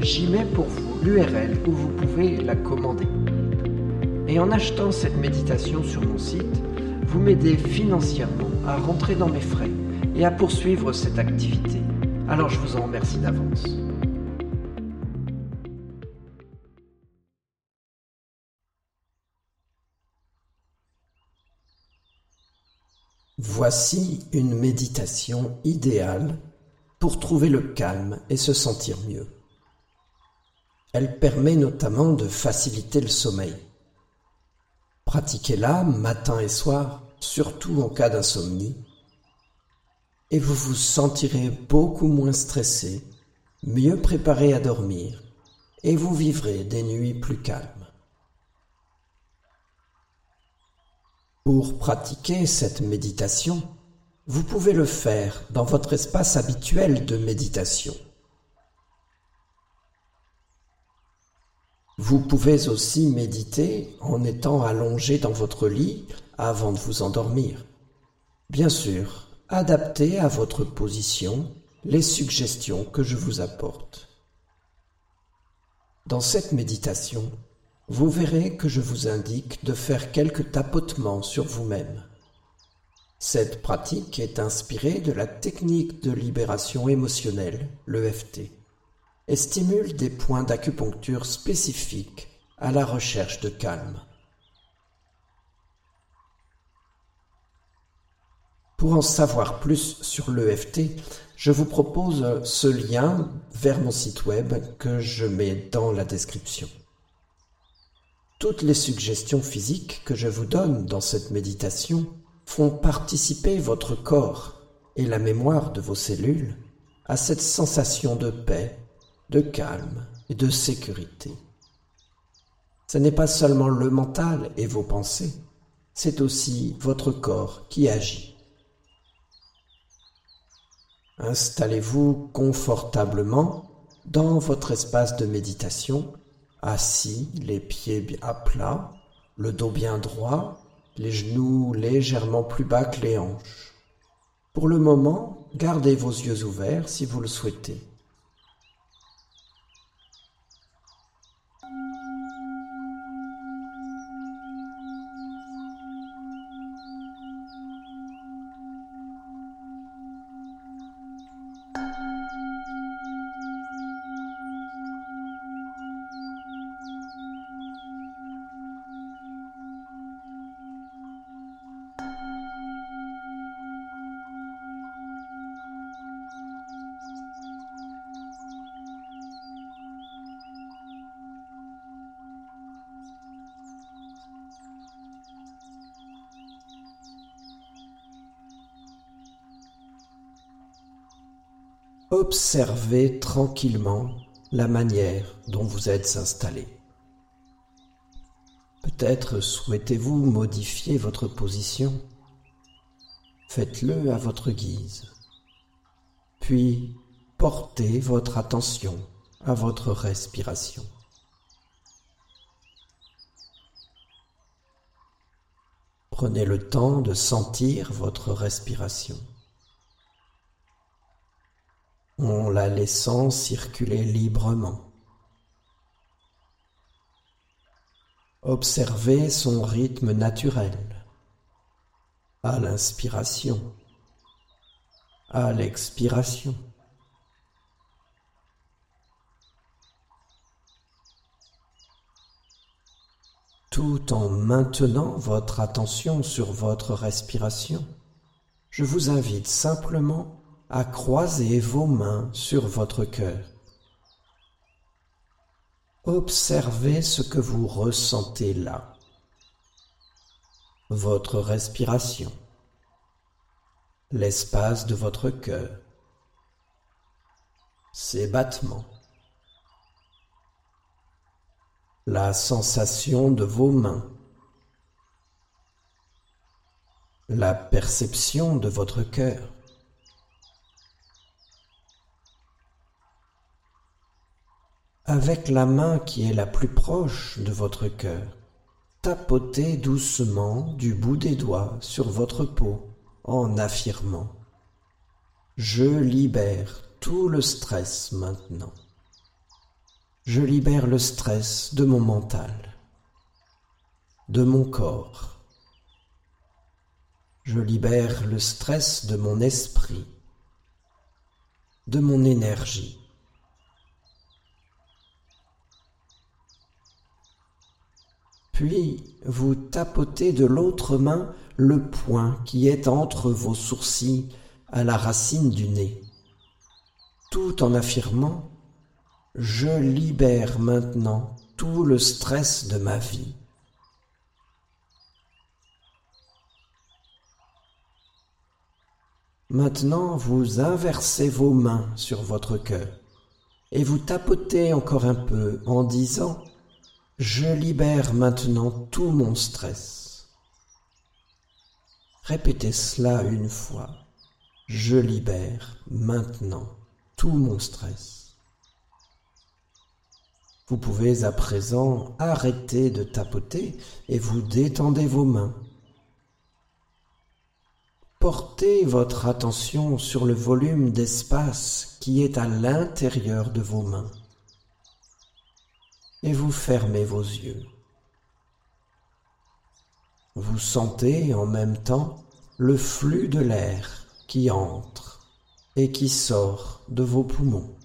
j'y mets pour vous l'URL où vous pouvez la commander. Et en achetant cette méditation sur mon site, vous m'aidez financièrement à rentrer dans mes frais et à poursuivre cette activité. Alors je vous en remercie d'avance. Voici une méditation idéale pour trouver le calme et se sentir mieux. Elle permet notamment de faciliter le sommeil. Pratiquez-la matin et soir, surtout en cas d'insomnie, et vous vous sentirez beaucoup moins stressé, mieux préparé à dormir, et vous vivrez des nuits plus calmes. Pour pratiquer cette méditation, vous pouvez le faire dans votre espace habituel de méditation. Vous pouvez aussi méditer en étant allongé dans votre lit avant de vous endormir. Bien sûr, adaptez à votre position les suggestions que je vous apporte. Dans cette méditation, vous verrez que je vous indique de faire quelques tapotements sur vous-même. Cette pratique est inspirée de la technique de libération émotionnelle, l'EFT, et stimule des points d'acupuncture spécifiques à la recherche de calme. Pour en savoir plus sur l'EFT, je vous propose ce lien vers mon site web que je mets dans la description. Toutes les suggestions physiques que je vous donne dans cette méditation font participer votre corps et la mémoire de vos cellules à cette sensation de paix, de calme et de sécurité. Ce n'est pas seulement le mental et vos pensées, c'est aussi votre corps qui agit. Installez-vous confortablement dans votre espace de méditation assis, les pieds à plat, le dos bien droit, les genoux légèrement plus bas que les hanches. Pour le moment, gardez vos yeux ouverts si vous le souhaitez. observez tranquillement la manière dont vous êtes installé. Peut-être souhaitez-vous modifier votre position. Faites-le à votre guise. Puis portez votre attention à votre respiration. Prenez le temps de sentir votre respiration en la laissant circuler librement. Observez son rythme naturel à l'inspiration, à l'expiration. Tout en maintenant votre attention sur votre respiration, je vous invite simplement à croiser vos mains sur votre cœur. Observez ce que vous ressentez là. Votre respiration, l'espace de votre cœur, ses battements, la sensation de vos mains, la perception de votre cœur. Avec la main qui est la plus proche de votre cœur, tapotez doucement du bout des doigts sur votre peau en affirmant ⁇ Je libère tout le stress maintenant. Je libère le stress de mon mental, de mon corps. Je libère le stress de mon esprit, de mon énergie. Puis vous tapotez de l'autre main le point qui est entre vos sourcils à la racine du nez, tout en affirmant ⁇ Je libère maintenant tout le stress de ma vie. Maintenant, vous inversez vos mains sur votre cœur et vous tapotez encore un peu en disant ⁇ je libère maintenant tout mon stress. Répétez cela une fois. Je libère maintenant tout mon stress. Vous pouvez à présent arrêter de tapoter et vous détendez vos mains. Portez votre attention sur le volume d'espace qui est à l'intérieur de vos mains et vous fermez vos yeux. Vous sentez en même temps le flux de l'air qui entre et qui sort de vos poumons.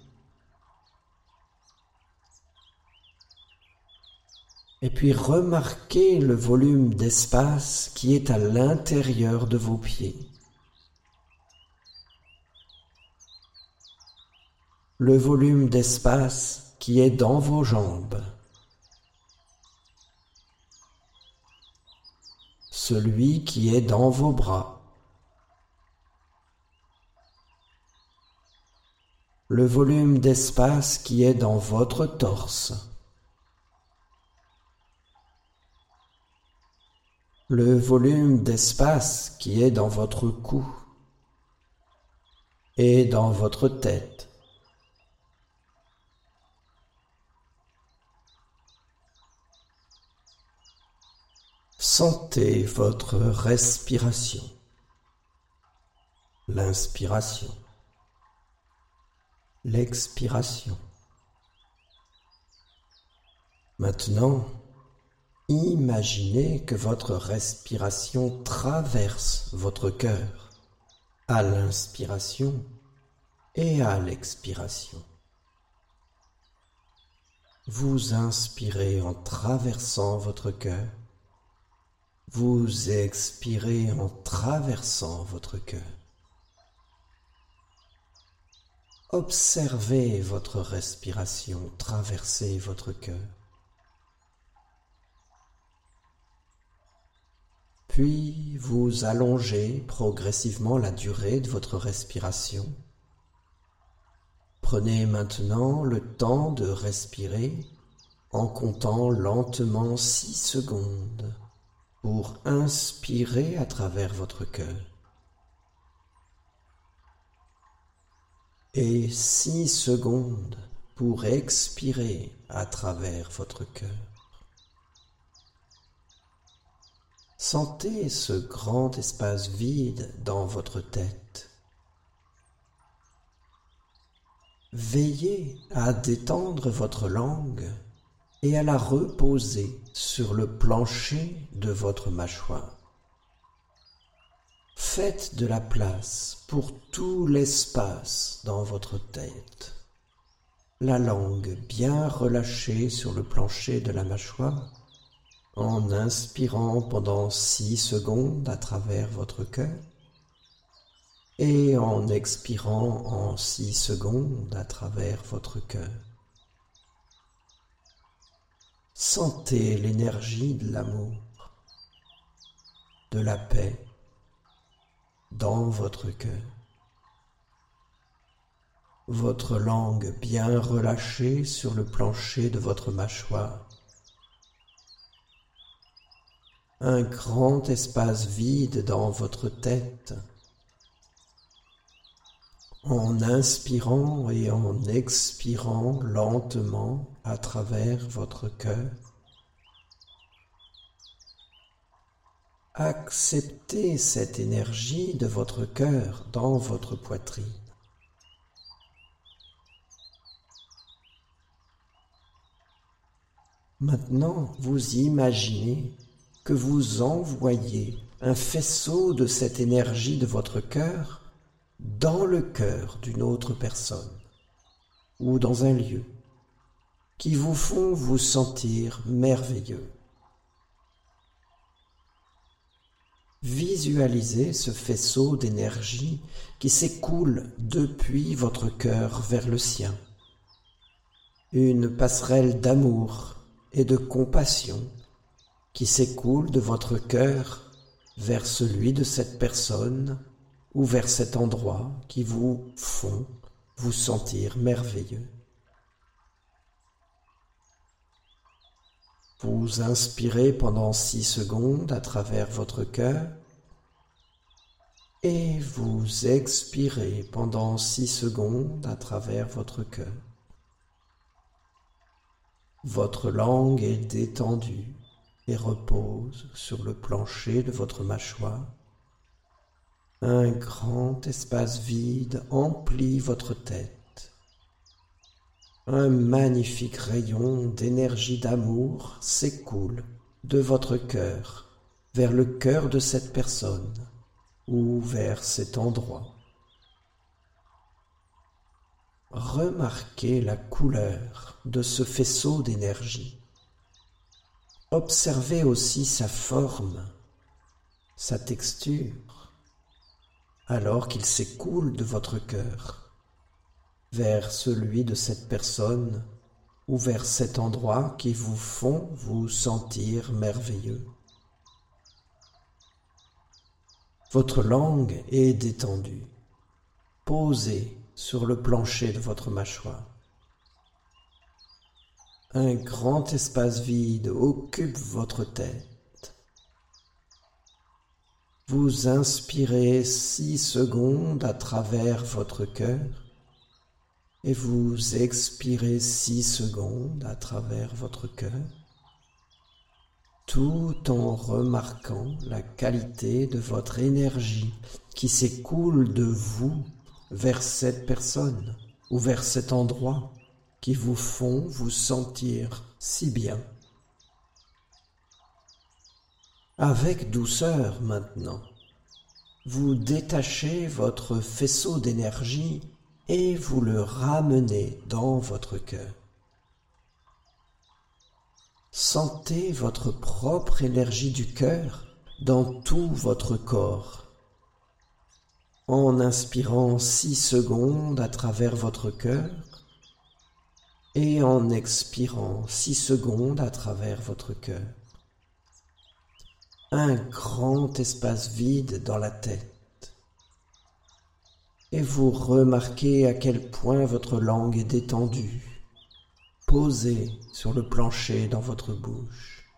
Et puis remarquez le volume d'espace qui est à l'intérieur de vos pieds. Le volume d'espace qui est dans vos jambes, celui qui est dans vos bras, le volume d'espace qui est dans votre torse, le volume d'espace qui est dans votre cou. Et dans votre tête. Sentez votre respiration, l'inspiration, l'expiration. Maintenant, imaginez que votre respiration traverse votre cœur à l'inspiration et à l'expiration. Vous inspirez en traversant votre cœur vous expirez en traversant votre cœur. Observez votre respiration traverser votre cœur. Puis vous allongez progressivement la durée de votre respiration. Prenez maintenant le temps de respirer en comptant lentement six secondes pour inspirer à travers votre cœur. Et six secondes pour expirer à travers votre cœur. Sentez ce grand espace vide dans votre tête. Veillez à détendre votre langue et à la reposer sur le plancher de votre mâchoire. Faites de la place pour tout l'espace dans votre tête. La langue bien relâchée sur le plancher de la mâchoire en inspirant pendant six secondes à travers votre cœur et en expirant en six secondes à travers votre cœur. Sentez l'énergie de l'amour, de la paix dans votre cœur. Votre langue bien relâchée sur le plancher de votre mâchoire un grand espace vide dans votre tête. En inspirant et en expirant lentement à travers votre cœur, acceptez cette énergie de votre cœur dans votre poitrine. Maintenant, vous imaginez que vous envoyez un faisceau de cette énergie de votre cœur dans le cœur d'une autre personne ou dans un lieu qui vous font vous sentir merveilleux. Visualisez ce faisceau d'énergie qui s'écoule depuis votre cœur vers le sien. Une passerelle d'amour et de compassion qui s'écoule de votre cœur vers celui de cette personne ou vers cet endroit qui vous font vous sentir merveilleux. Vous inspirez pendant six secondes à travers votre cœur et vous expirez pendant six secondes à travers votre cœur. Votre langue est détendue et repose sur le plancher de votre mâchoire. Un grand espace vide emplit votre tête. Un magnifique rayon d'énergie d'amour s'écoule de votre cœur vers le cœur de cette personne ou vers cet endroit. Remarquez la couleur de ce faisceau d'énergie. Observez aussi sa forme, sa texture, alors qu'il s'écoule de votre cœur vers celui de cette personne ou vers cet endroit qui vous font vous sentir merveilleux. Votre langue est détendue, posée sur le plancher de votre mâchoire. Un grand espace vide occupe votre tête. Vous inspirez six secondes à travers votre cœur et vous expirez six secondes à travers votre cœur, tout en remarquant la qualité de votre énergie qui s'écoule de vous vers cette personne ou vers cet endroit qui vous font vous sentir si bien. Avec douceur maintenant, vous détachez votre faisceau d'énergie et vous le ramenez dans votre cœur. Sentez votre propre énergie du cœur dans tout votre corps. En inspirant six secondes à travers votre cœur, et en expirant six secondes à travers votre cœur. Un grand espace vide dans la tête. Et vous remarquez à quel point votre langue est détendue, posée sur le plancher dans votre bouche.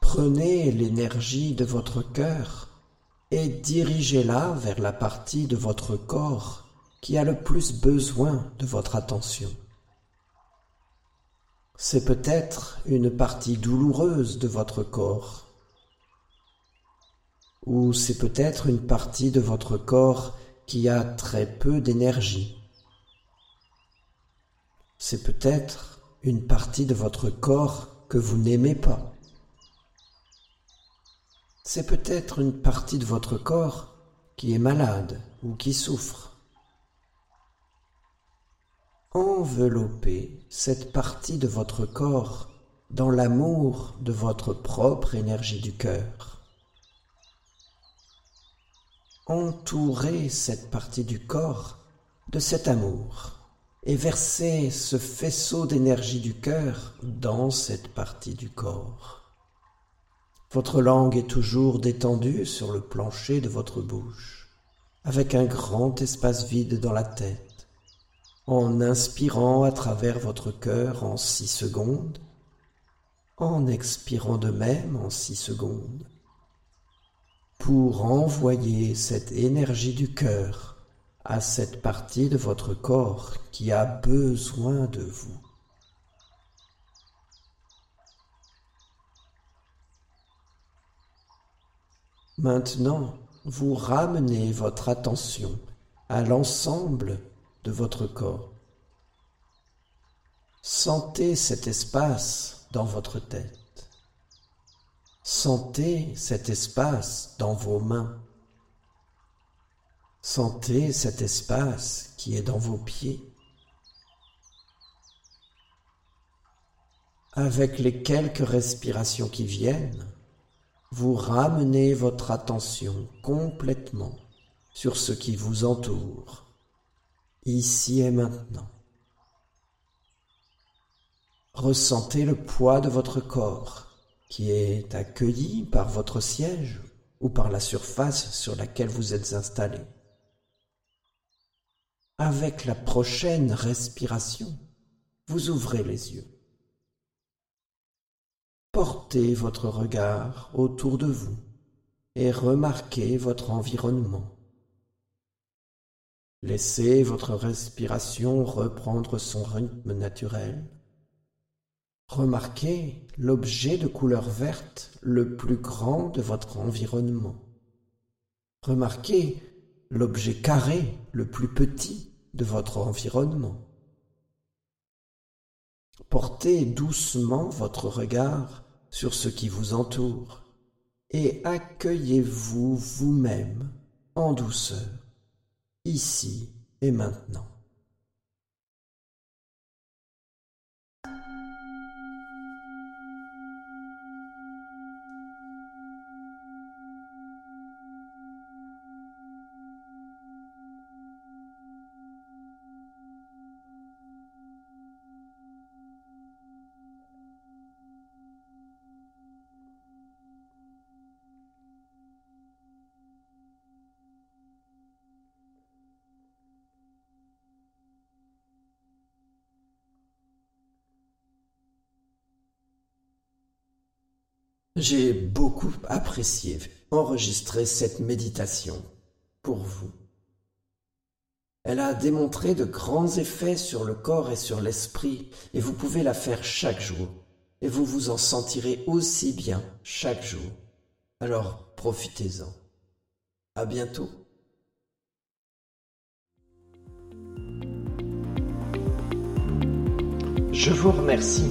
Prenez l'énergie de votre cœur et dirigez-la vers la partie de votre corps qui a le plus besoin de votre attention. C'est peut-être une partie douloureuse de votre corps, ou c'est peut-être une partie de votre corps qui a très peu d'énergie. C'est peut-être une partie de votre corps que vous n'aimez pas. C'est peut-être une partie de votre corps qui est malade ou qui souffre. Enveloppez cette partie de votre corps dans l'amour de votre propre énergie du cœur. Entourez cette partie du corps de cet amour et versez ce faisceau d'énergie du cœur dans cette partie du corps. Votre langue est toujours détendue sur le plancher de votre bouche, avec un grand espace vide dans la tête en inspirant à travers votre cœur en six secondes, en expirant de même en six secondes, pour envoyer cette énergie du cœur à cette partie de votre corps qui a besoin de vous. Maintenant, vous ramenez votre attention à l'ensemble de votre corps. Sentez cet espace dans votre tête. Sentez cet espace dans vos mains. Sentez cet espace qui est dans vos pieds. Avec les quelques respirations qui viennent, vous ramenez votre attention complètement sur ce qui vous entoure ici et maintenant. Ressentez le poids de votre corps qui est accueilli par votre siège ou par la surface sur laquelle vous êtes installé. Avec la prochaine respiration, vous ouvrez les yeux. Portez votre regard autour de vous et remarquez votre environnement. Laissez votre respiration reprendre son rythme naturel. Remarquez l'objet de couleur verte le plus grand de votre environnement. Remarquez l'objet carré le plus petit de votre environnement. Portez doucement votre regard sur ce qui vous entoure et accueillez-vous vous-même en douceur ici et maintenant. J'ai beaucoup apprécié enregistrer cette méditation pour vous. Elle a démontré de grands effets sur le corps et sur l'esprit, et vous pouvez la faire chaque jour, et vous vous en sentirez aussi bien chaque jour. Alors profitez-en. À bientôt. Je vous remercie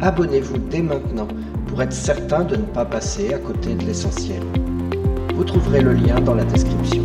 abonnez-vous dès maintenant pour être certain de ne pas passer à côté de l'essentiel. Vous trouverez le lien dans la description.